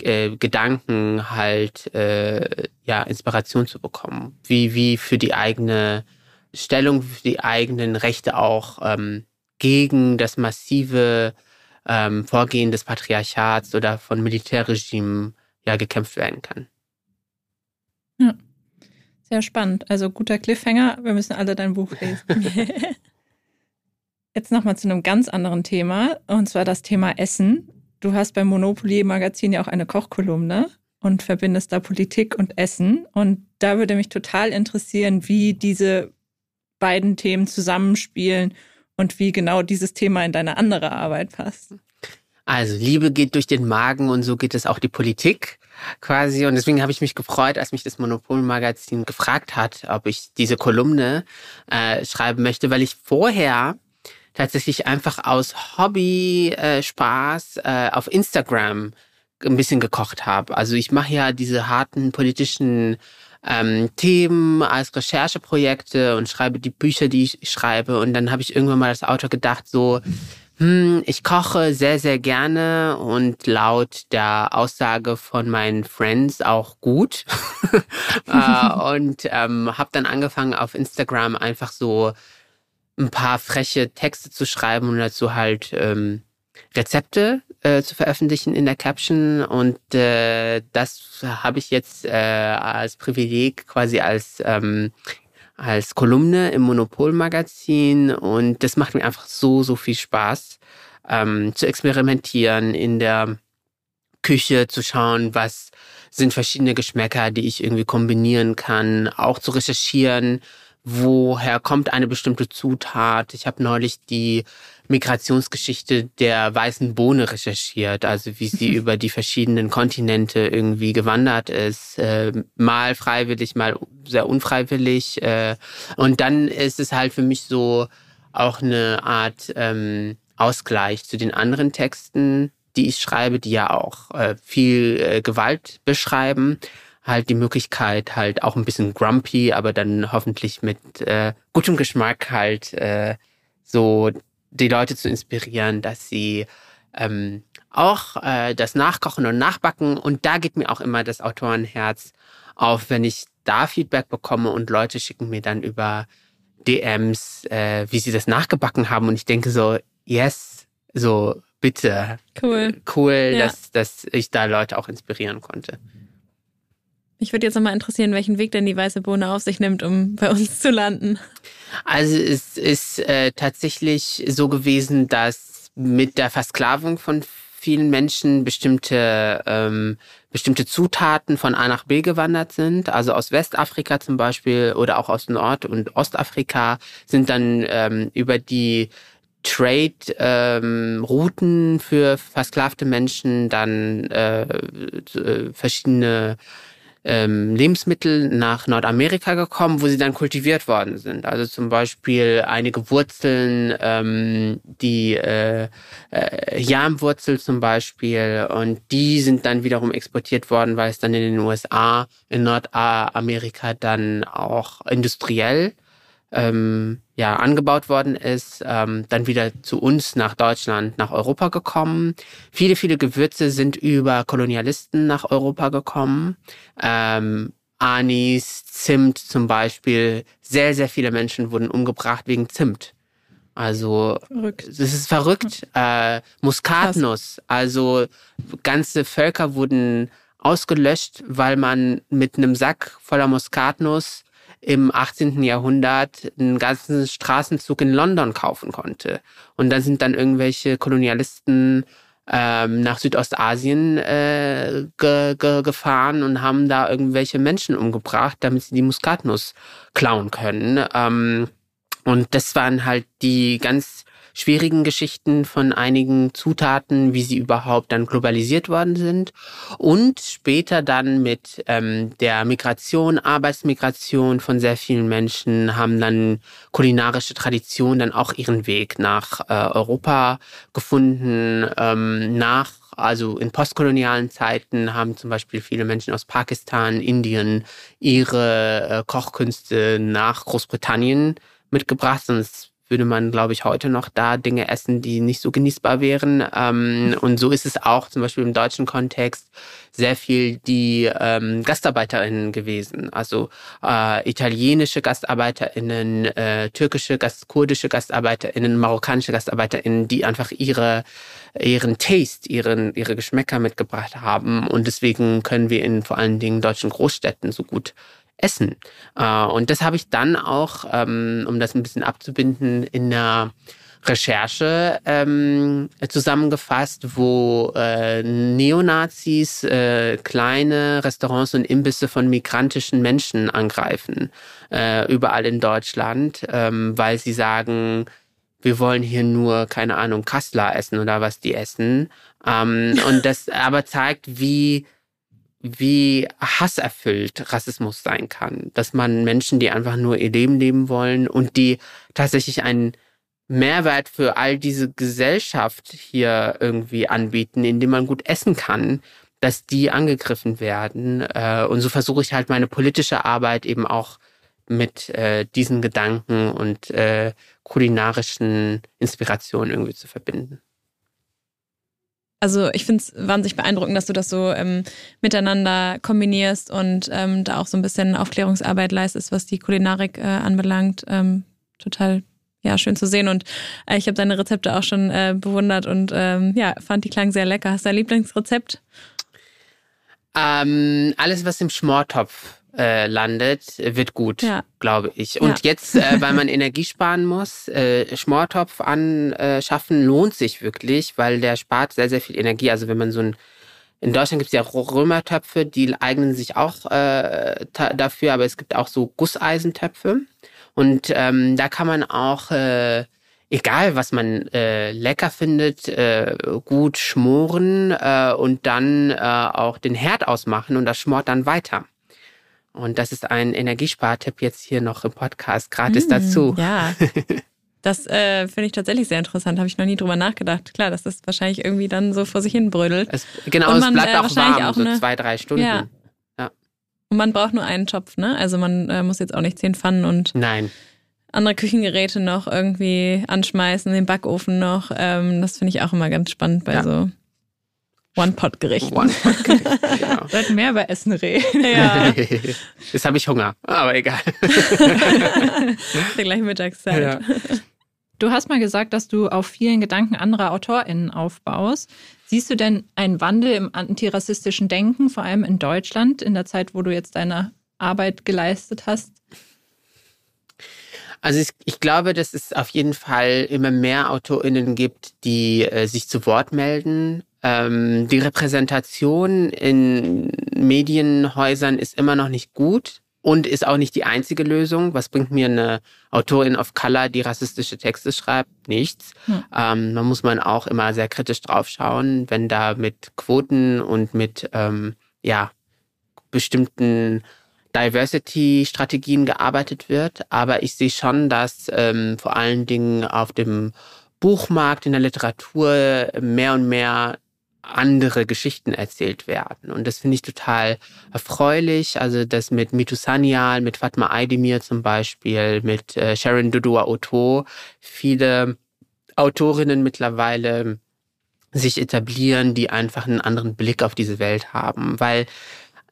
äh, Gedanken halt äh, ja Inspiration zu bekommen, wie wie für die eigene Stellung, für die eigenen Rechte auch ähm, gegen das massive ähm, Vorgehen des Patriarchats oder von Militärregimen ja gekämpft werden kann. Ja, sehr spannend. Also guter Cliffhanger. Wir müssen alle dein Buch lesen. Jetzt nochmal zu einem ganz anderen Thema, und zwar das Thema Essen. Du hast beim Monopoly Magazin ja auch eine Kochkolumne und verbindest da Politik und Essen. Und da würde mich total interessieren, wie diese beiden Themen zusammenspielen und wie genau dieses Thema in deine andere Arbeit passt. Also Liebe geht durch den Magen und so geht es auch die Politik quasi. Und deswegen habe ich mich gefreut, als mich das Monopol-Magazin gefragt hat, ob ich diese Kolumne äh, schreiben möchte, weil ich vorher tatsächlich einfach aus Hobby, äh, Spaß äh, auf Instagram ein bisschen gekocht habe. Also ich mache ja diese harten politischen ähm, Themen als Rechercheprojekte und schreibe die Bücher, die ich schreibe. Und dann habe ich irgendwann mal als Autor gedacht, so, hm, ich koche sehr, sehr gerne und laut der Aussage von meinen Friends auch gut. äh, und ähm, habe dann angefangen auf Instagram einfach so ein paar freche Texte zu schreiben und dazu halt ähm, Rezepte äh, zu veröffentlichen in der Caption. Und äh, das habe ich jetzt äh, als Privileg quasi als, ähm, als Kolumne im Monopol-Magazin. Und das macht mir einfach so, so viel Spaß, ähm, zu experimentieren in der Küche, zu schauen, was sind verschiedene Geschmäcker, die ich irgendwie kombinieren kann, auch zu recherchieren, woher kommt eine bestimmte Zutat. Ich habe neulich die Migrationsgeschichte der weißen Bohne recherchiert, also wie sie über die verschiedenen Kontinente irgendwie gewandert ist, äh, mal freiwillig, mal sehr unfreiwillig. Äh, und dann ist es halt für mich so auch eine Art ähm, Ausgleich zu den anderen Texten, die ich schreibe, die ja auch äh, viel äh, Gewalt beschreiben. Halt die Möglichkeit, halt auch ein bisschen grumpy, aber dann hoffentlich mit äh, gutem Geschmack halt äh, so die Leute zu inspirieren, dass sie ähm, auch äh, das Nachkochen und Nachbacken und da geht mir auch immer das Autorenherz auf, wenn ich da Feedback bekomme und Leute schicken mir dann über DMs, äh, wie sie das nachgebacken haben und ich denke so, yes, so bitte. Cool. Cool, ja. dass, dass ich da Leute auch inspirieren konnte. Mich würde jetzt nochmal interessieren, welchen Weg denn die weiße Bohne auf sich nimmt, um bei uns zu landen. Also es ist äh, tatsächlich so gewesen, dass mit der Versklavung von vielen Menschen bestimmte ähm, bestimmte Zutaten von A nach B gewandert sind. Also aus Westafrika zum Beispiel oder auch aus Nord- und Ostafrika sind dann ähm, über die Trade-Routen ähm, für versklavte Menschen dann äh, äh verschiedene ähm, Lebensmittel nach Nordamerika gekommen, wo sie dann kultiviert worden sind. Also zum Beispiel einige Wurzeln, ähm, die äh, äh, Yamwurzel zum Beispiel, und die sind dann wiederum exportiert worden, weil es dann in den USA, in Nordamerika dann auch industriell ähm, ja, angebaut worden ist, ähm, dann wieder zu uns nach Deutschland, nach Europa gekommen. Viele, viele Gewürze sind über Kolonialisten nach Europa gekommen. Ähm, Anis, Zimt zum Beispiel. Sehr, sehr viele Menschen wurden umgebracht wegen Zimt. Also, verrückt. das ist verrückt. Äh, Muskatnuss. Also, ganze Völker wurden ausgelöscht, weil man mit einem Sack voller Muskatnuss im 18. Jahrhundert einen ganzen Straßenzug in London kaufen konnte. Und da sind dann irgendwelche Kolonialisten ähm, nach Südostasien äh, ge ge gefahren und haben da irgendwelche Menschen umgebracht, damit sie die Muskatnuss klauen können. Ähm, und das waren halt die ganz schwierigen Geschichten von einigen Zutaten, wie sie überhaupt dann globalisiert worden sind. Und später dann mit ähm, der Migration, Arbeitsmigration von sehr vielen Menschen haben dann kulinarische Traditionen dann auch ihren Weg nach äh, Europa gefunden, ähm, nach also in postkolonialen Zeiten haben zum Beispiel viele Menschen aus Pakistan, Indien ihre äh, Kochkünste nach Großbritannien mitgebracht. Sonst würde man, glaube ich, heute noch da Dinge essen, die nicht so genießbar wären. Ähm, und so ist es auch zum Beispiel im deutschen Kontext sehr viel die ähm, GastarbeiterInnen gewesen. Also äh, italienische GastarbeiterInnen, äh, türkische, Gast kurdische GastarbeiterInnen, marokkanische GastarbeiterInnen, die einfach ihre ihren Taste, ihren, ihre Geschmäcker mitgebracht haben. Und deswegen können wir in vor allen Dingen deutschen Großstädten so gut essen. Äh, und das habe ich dann auch, ähm, um das ein bisschen abzubinden, in der Recherche ähm, zusammengefasst, wo äh, Neonazis äh, kleine Restaurants und Imbisse von migrantischen Menschen angreifen, äh, überall in Deutschland, ähm, weil sie sagen, wir wollen hier nur, keine Ahnung, Kassler essen oder was die essen. Ähm, und das aber zeigt, wie wie hasserfüllt Rassismus sein kann. Dass man Menschen, die einfach nur ihr Leben leben wollen und die tatsächlich einen Mehrwert für all diese Gesellschaft hier irgendwie anbieten, indem man gut essen kann, dass die angegriffen werden. Äh, und so versuche ich halt meine politische Arbeit eben auch mit äh, diesen Gedanken und äh, kulinarischen Inspirationen irgendwie zu verbinden. Also ich finde es wahnsinnig beeindruckend, dass du das so ähm, miteinander kombinierst und ähm, da auch so ein bisschen Aufklärungsarbeit leistest, was die Kulinarik äh, anbelangt. Ähm, total ja, schön zu sehen. Und äh, ich habe deine Rezepte auch schon äh, bewundert und ähm, ja, fand die klang sehr lecker. Hast du ein Lieblingsrezept? Ähm, alles, was im Schmortopf äh, landet, wird gut, ja. glaube ich. Und ja. jetzt, äh, weil man Energie sparen muss, äh, Schmortopf anschaffen lohnt sich wirklich, weil der spart sehr, sehr viel Energie. Also wenn man so ein in Deutschland gibt es ja Römertöpfe, die eignen sich auch äh, dafür, aber es gibt auch so Gusseisentöpfe. Und ähm, da kann man auch, äh, egal was man äh, lecker findet, äh, gut schmoren äh, und dann äh, auch den Herd ausmachen und das schmort dann weiter. Und das ist ein Energiespartipp jetzt hier noch im Podcast gratis mm, dazu. Ja. Das äh, finde ich tatsächlich sehr interessant. Habe ich noch nie drüber nachgedacht. Klar, dass das wahrscheinlich irgendwie dann so vor sich hin brödelt. Es, genau, man, es bleibt äh, auch warm, auch so eine, zwei, drei Stunden. Ja. ja. Und man braucht nur einen Topf, ne? Also man äh, muss jetzt auch nicht zehn Pfannen und Nein. andere Küchengeräte noch irgendwie anschmeißen, den Backofen noch. Ähm, das finde ich auch immer ganz spannend bei ja. so One-Pot-Gericht. One-Pot-Gericht, genau. Sollten mehr über Essen reden. Ja. Jetzt habe ich Hunger, aber egal. Der gleiche Mittagszeit. Ja. Du hast mal gesagt, dass du auf vielen Gedanken anderer AutorInnen aufbaust. Siehst du denn einen Wandel im antirassistischen Denken, vor allem in Deutschland, in der Zeit, wo du jetzt deine Arbeit geleistet hast? Also ich, ich, glaube, dass es auf jeden Fall immer mehr AutorInnen gibt, die äh, sich zu Wort melden ähm, die Repräsentation in Medienhäusern ist immer noch nicht gut und ist auch nicht die einzige Lösung. Was bringt mir eine Autorin of Color, die rassistische Texte schreibt? Nichts. Hm. Ähm, da muss man auch immer sehr kritisch drauf schauen, wenn da mit Quoten und mit ähm, ja bestimmten Diversity-Strategien gearbeitet wird. Aber ich sehe schon, dass ähm, vor allen Dingen auf dem Buchmarkt, in der Literatur mehr und mehr andere Geschichten erzählt werden. Und das finde ich total erfreulich. Also das mit Mitu Sanyal, mit Fatma Aydemir zum Beispiel, mit äh, Sharon Dodua Oto, viele Autorinnen mittlerweile sich etablieren, die einfach einen anderen Blick auf diese Welt haben. Weil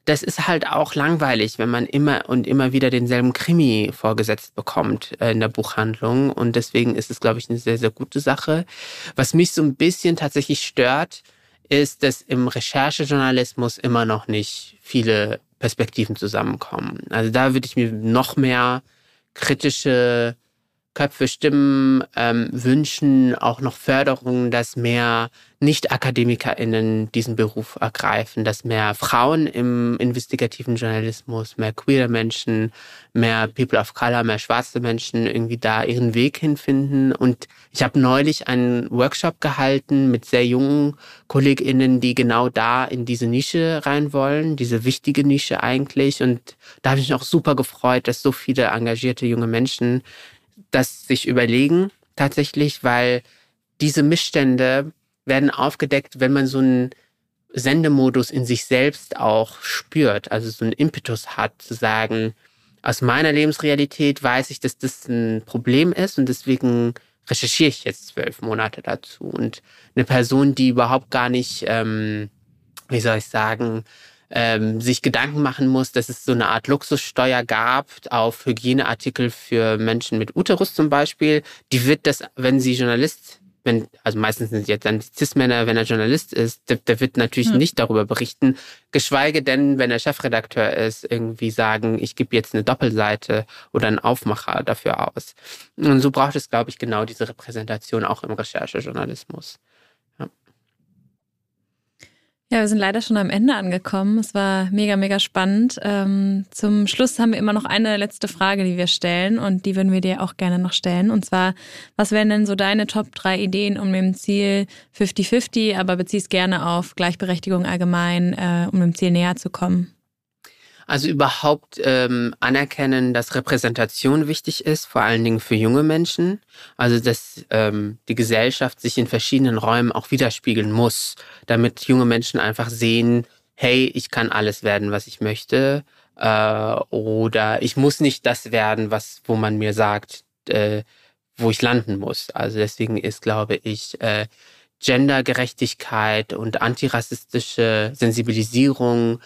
das ist halt auch langweilig, wenn man immer und immer wieder denselben Krimi vorgesetzt bekommt äh, in der Buchhandlung. Und deswegen ist es, glaube ich, eine sehr, sehr gute Sache. Was mich so ein bisschen tatsächlich stört, ist, dass im Recherchejournalismus immer noch nicht viele Perspektiven zusammenkommen. Also da würde ich mir noch mehr kritische Köpfe, Stimmen ähm, wünschen auch noch Förderung, dass mehr Nicht-AkademikerInnen diesen Beruf ergreifen, dass mehr Frauen im investigativen Journalismus, mehr queere Menschen, mehr People of Color, mehr schwarze Menschen irgendwie da ihren Weg hinfinden. Und ich habe neulich einen Workshop gehalten mit sehr jungen KollegInnen, die genau da in diese Nische rein wollen, diese wichtige Nische eigentlich. Und da habe ich mich auch super gefreut, dass so viele engagierte junge Menschen das sich überlegen tatsächlich, weil diese Missstände werden aufgedeckt, wenn man so einen Sendemodus in sich selbst auch spürt, also so einen Impetus hat, zu sagen, aus meiner Lebensrealität weiß ich, dass das ein Problem ist und deswegen recherchiere ich jetzt zwölf Monate dazu. Und eine Person, die überhaupt gar nicht, ähm, wie soll ich sagen, ähm, sich Gedanken machen muss, dass es so eine Art Luxussteuer gab auf Hygieneartikel für Menschen mit Uterus zum Beispiel. Die wird das, wenn sie Journalist wenn, also meistens sind jetzt dann Cis-Männer, wenn er Journalist ist, der, der wird natürlich hm. nicht darüber berichten, geschweige denn, wenn er Chefredakteur ist, irgendwie sagen, ich gebe jetzt eine Doppelseite oder einen Aufmacher dafür aus. Und so braucht es, glaube ich, genau diese Repräsentation auch im Recherchejournalismus. Ja, wir sind leider schon am Ende angekommen. Es war mega, mega spannend. Ähm, zum Schluss haben wir immer noch eine letzte Frage, die wir stellen und die würden wir dir auch gerne noch stellen. Und zwar, was wären denn so deine Top drei Ideen, um dem Ziel 50-50, aber beziehst gerne auf Gleichberechtigung allgemein, äh, um dem Ziel näher zu kommen? Also überhaupt ähm, anerkennen, dass Repräsentation wichtig ist, vor allen Dingen für junge Menschen. Also dass ähm, die Gesellschaft sich in verschiedenen Räumen auch widerspiegeln muss, damit junge Menschen einfach sehen, hey, ich kann alles werden, was ich möchte. Äh, oder ich muss nicht das werden, was, wo man mir sagt, äh, wo ich landen muss. Also deswegen ist, glaube ich, äh, Gendergerechtigkeit und antirassistische Sensibilisierung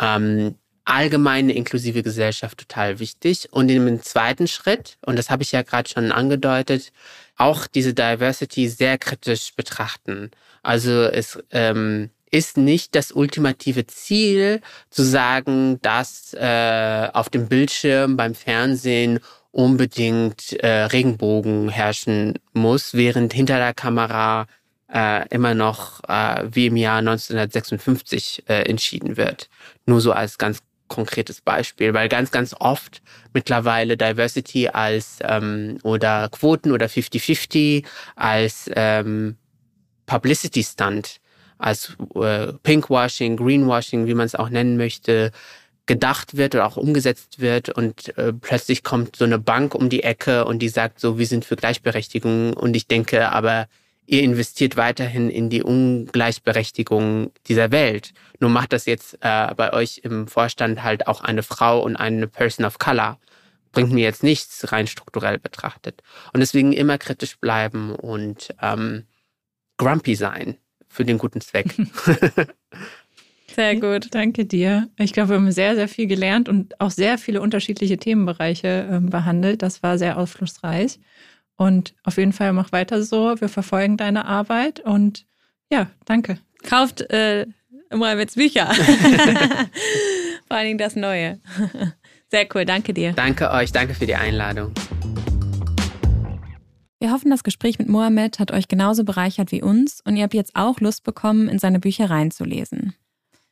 ähm, allgemeine inklusive Gesellschaft total wichtig. Und im zweiten Schritt, und das habe ich ja gerade schon angedeutet, auch diese Diversity sehr kritisch betrachten. Also es ähm, ist nicht das ultimative Ziel zu sagen, dass äh, auf dem Bildschirm beim Fernsehen unbedingt äh, Regenbogen herrschen muss, während hinter der Kamera äh, immer noch äh, wie im Jahr 1956 äh, entschieden wird. Nur so als ganz konkretes Beispiel, weil ganz, ganz oft mittlerweile Diversity als ähm, oder Quoten oder 50-50 als ähm, Publicity Stunt, als äh, Pinkwashing, Greenwashing, wie man es auch nennen möchte, gedacht wird oder auch umgesetzt wird und äh, plötzlich kommt so eine Bank um die Ecke und die sagt so, wir sind für Gleichberechtigung und ich denke, aber ihr investiert weiterhin in die Ungleichberechtigung dieser Welt. Nur macht das jetzt äh, bei euch im Vorstand halt auch eine Frau und eine Person of Color. Bringt mir jetzt nichts rein strukturell betrachtet. Und deswegen immer kritisch bleiben und ähm, grumpy sein für den guten Zweck. Sehr gut. Danke dir. Ich glaube, wir haben sehr, sehr viel gelernt und auch sehr viele unterschiedliche Themenbereiche äh, behandelt. Das war sehr aufschlussreich. Und auf jeden Fall mach weiter so. Wir verfolgen deine Arbeit und ja, danke. Kauft äh, immer jetzt Bücher. Vor allen Dingen das Neue. Sehr cool, danke dir. Danke euch, danke für die Einladung. Wir hoffen, das Gespräch mit Mohamed hat euch genauso bereichert wie uns und ihr habt jetzt auch Lust bekommen, in seine Bücher reinzulesen.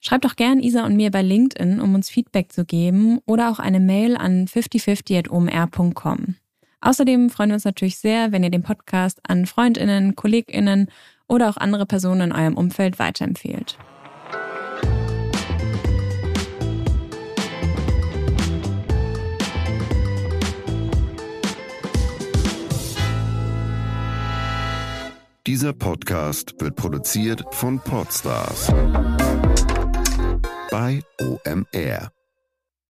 Schreibt doch gern Isa und mir bei LinkedIn, um uns Feedback zu geben oder auch eine Mail an 5050.omr.com. Außerdem freuen wir uns natürlich sehr, wenn ihr den Podcast an Freundinnen, Kolleginnen oder auch andere Personen in eurem Umfeld weiterempfehlt. Dieser Podcast wird produziert von Podstars bei OMR.